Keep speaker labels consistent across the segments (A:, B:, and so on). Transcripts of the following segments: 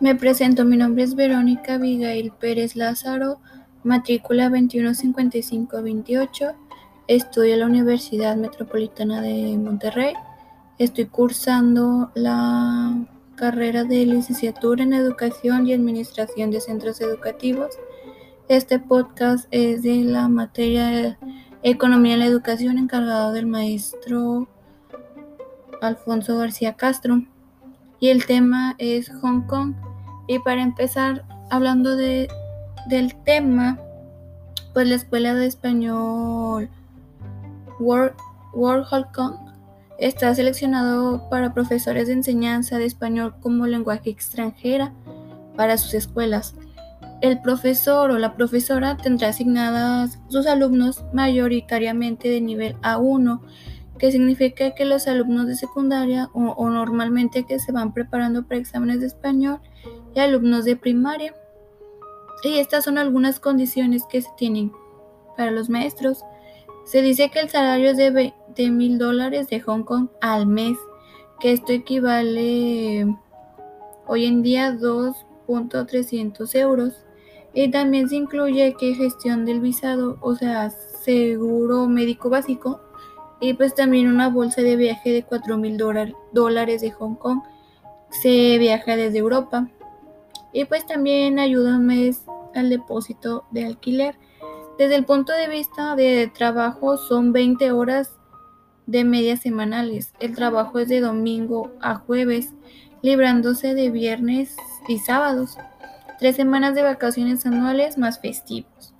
A: Me presento, mi nombre es Verónica Abigail Pérez Lázaro, matrícula 215528. Estudio en la Universidad Metropolitana de Monterrey. Estoy cursando la carrera de licenciatura en Educación y Administración de Centros Educativos. Este podcast es de la materia Economía en la Educación encargado del maestro Alfonso García Castro. Y el tema es Hong Kong. Y para empezar, hablando de, del tema, pues la Escuela de Español World, Hong está seleccionado para profesores de enseñanza de español como lenguaje extranjera para sus escuelas. El profesor o la profesora tendrá asignadas sus alumnos mayoritariamente de nivel A1 que significa que los alumnos de secundaria o, normalmente que se van preparando para exámenes de español y alumnos de primaria. Y estas son algunas condiciones que se tienen para los maestros. Se dice que el salario es de, de mil dólares de Hong Kong al mes, que esto equivale hoy en día 2.300 euros. Y también se incluye que gestión del visado, o sea, seguro médico básico, y pues también una bolsa de viaje de 4 mil dólares de Hong Kong. Se viaja desde Europa. Y pues también ayuda un al depósito de alquiler. Desde el punto de vista de trabajo son 20 horas de media semanales. El trabajo es de domingo a jueves, librándose de viernes y sábados. Tres semanas de vacaciones anuales más festivos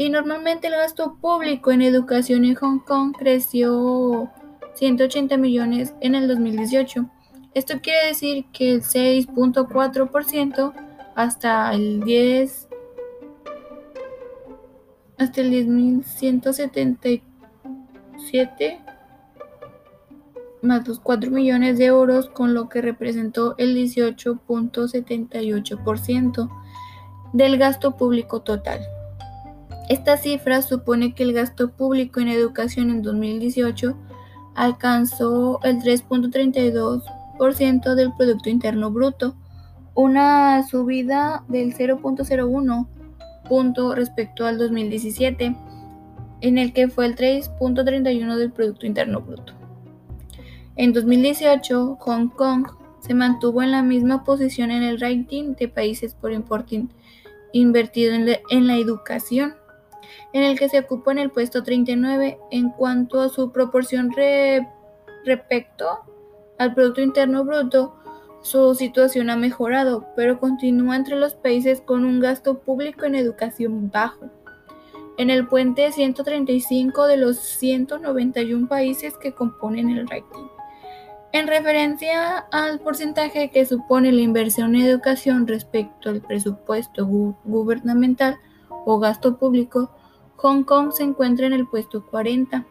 A: y normalmente el gasto público en educación en Hong Kong creció 180 millones en el 2018. Esto quiere decir que el 6.4% hasta el 10 hasta el 10.177 más los 4 millones de euros, con lo que representó el 18.78% del gasto público total. Esta cifra supone que el gasto público en educación en 2018 alcanzó el 3.32% del Producto Interno Bruto, una subida del 0.01 punto respecto al 2017, en el que fue el 3.31 del Producto Interno Bruto. En 2018, Hong Kong se mantuvo en la misma posición en el ranking de países por importe invertido en la educación en el que se ocupa en el puesto 39 en cuanto a su proporción respecto al Producto Interno Bruto. Su situación ha mejorado, pero continúa entre los países con un gasto público en educación bajo. En el puente 135 de los 191 países que componen el ranking. En referencia al porcentaje que supone la inversión en educación respecto al presupuesto gubernamental o gasto público, Hong Kong se encuentra en el puesto 40.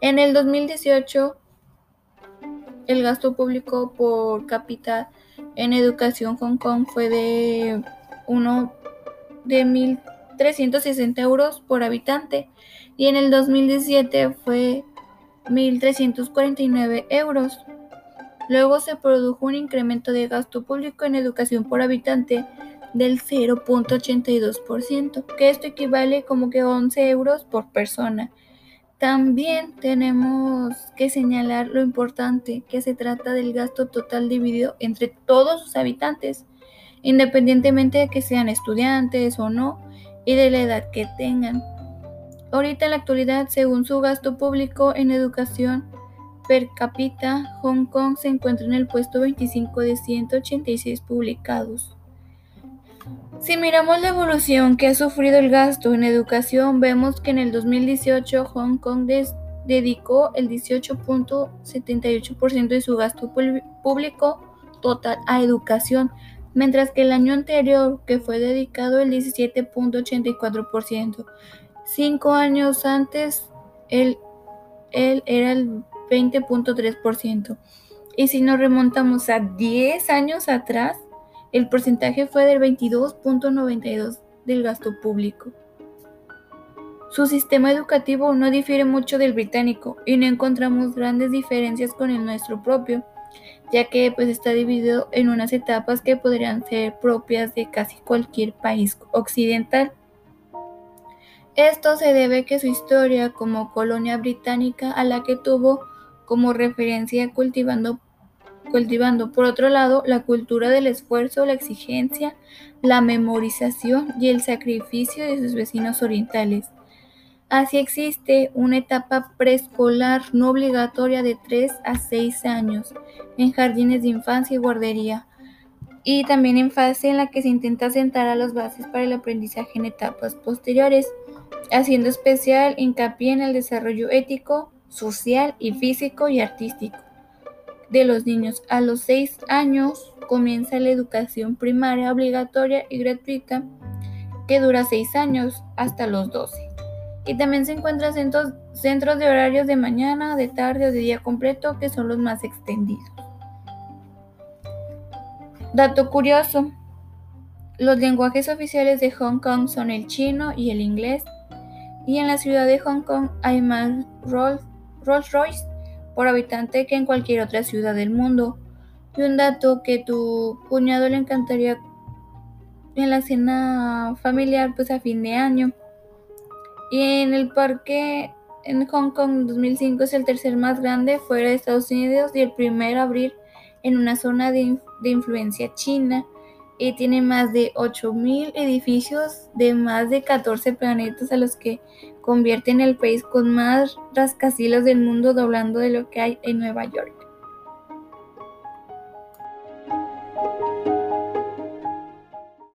A: En el 2018, el gasto público por cápita en educación Hong Kong fue de 1 de 1.360 euros por habitante y en el 2017 fue 1.349 euros. Luego se produjo un incremento de gasto público en educación por habitante del 0.82%, que esto equivale como que 11 euros por persona. También tenemos que señalar lo importante que se trata del gasto total dividido entre todos sus habitantes, independientemente de que sean estudiantes o no y de la edad que tengan. Ahorita en la actualidad, según su gasto público en educación per cápita, Hong Kong se encuentra en el puesto 25 de 186 publicados. Si miramos la evolución que ha sufrido el gasto en educación, vemos que en el 2018 Hong Kong dedicó el 18.78% de su gasto público total a educación, mientras que el año anterior, que fue dedicado el 17.84%. Cinco años antes, era el 20.3%. Y si nos remontamos a 10 años atrás, el porcentaje fue del 22.92 del gasto público. Su sistema educativo no difiere mucho del británico y no encontramos grandes diferencias con el nuestro propio. ya que pues está dividido en unas etapas que podrían ser propias de casi cualquier país occidental. Esto se debe que su historia como colonia británica a la que tuvo como referencia cultivando cultivando por otro lado la cultura del esfuerzo, la exigencia, la memorización y el sacrificio de sus vecinos orientales. Así existe una etapa preescolar no obligatoria de 3 a 6 años en jardines de infancia y guardería, y también en fase en la que se intenta sentar a las bases para el aprendizaje en etapas posteriores, haciendo especial hincapié en el desarrollo ético, social y físico y artístico de los niños. A los 6 años comienza la educación primaria obligatoria y gratuita que dura 6 años hasta los 12. Y también se encuentran centros, centros de horarios de mañana, de tarde o de día completo que son los más extendidos. Dato curioso. Los lenguajes oficiales de Hong Kong son el chino y el inglés. Y en la ciudad de Hong Kong hay más Rolls Royce por habitante que en cualquier otra ciudad del mundo. Y un dato que tu cuñado le encantaría en la cena familiar pues a fin de año. Y en el parque en Hong Kong 2005 es el tercer más grande fuera de Estados Unidos y el primero a abrir en una zona de, de influencia china y tiene más de 8.000 edificios de más de 14 planetas a los que convierten el país con más rascacielos del mundo doblando de lo que hay en Nueva York.